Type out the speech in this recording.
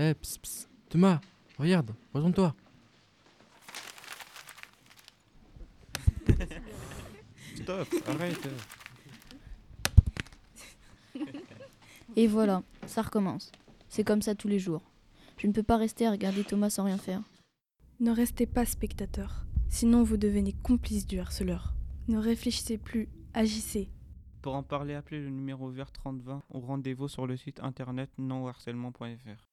Eh. Thomas, regarde, retourne-toi. Stop, arrête. Et voilà, ça recommence. C'est comme ça tous les jours. Je ne peux pas rester à regarder Thomas sans rien faire. Ne restez pas spectateur, sinon vous devenez complice du harceleur. Ne réfléchissez plus, agissez. Pour en parler, appelez le numéro vert 3020 ou rendez-vous sur le site internet nonharcèlement.fr.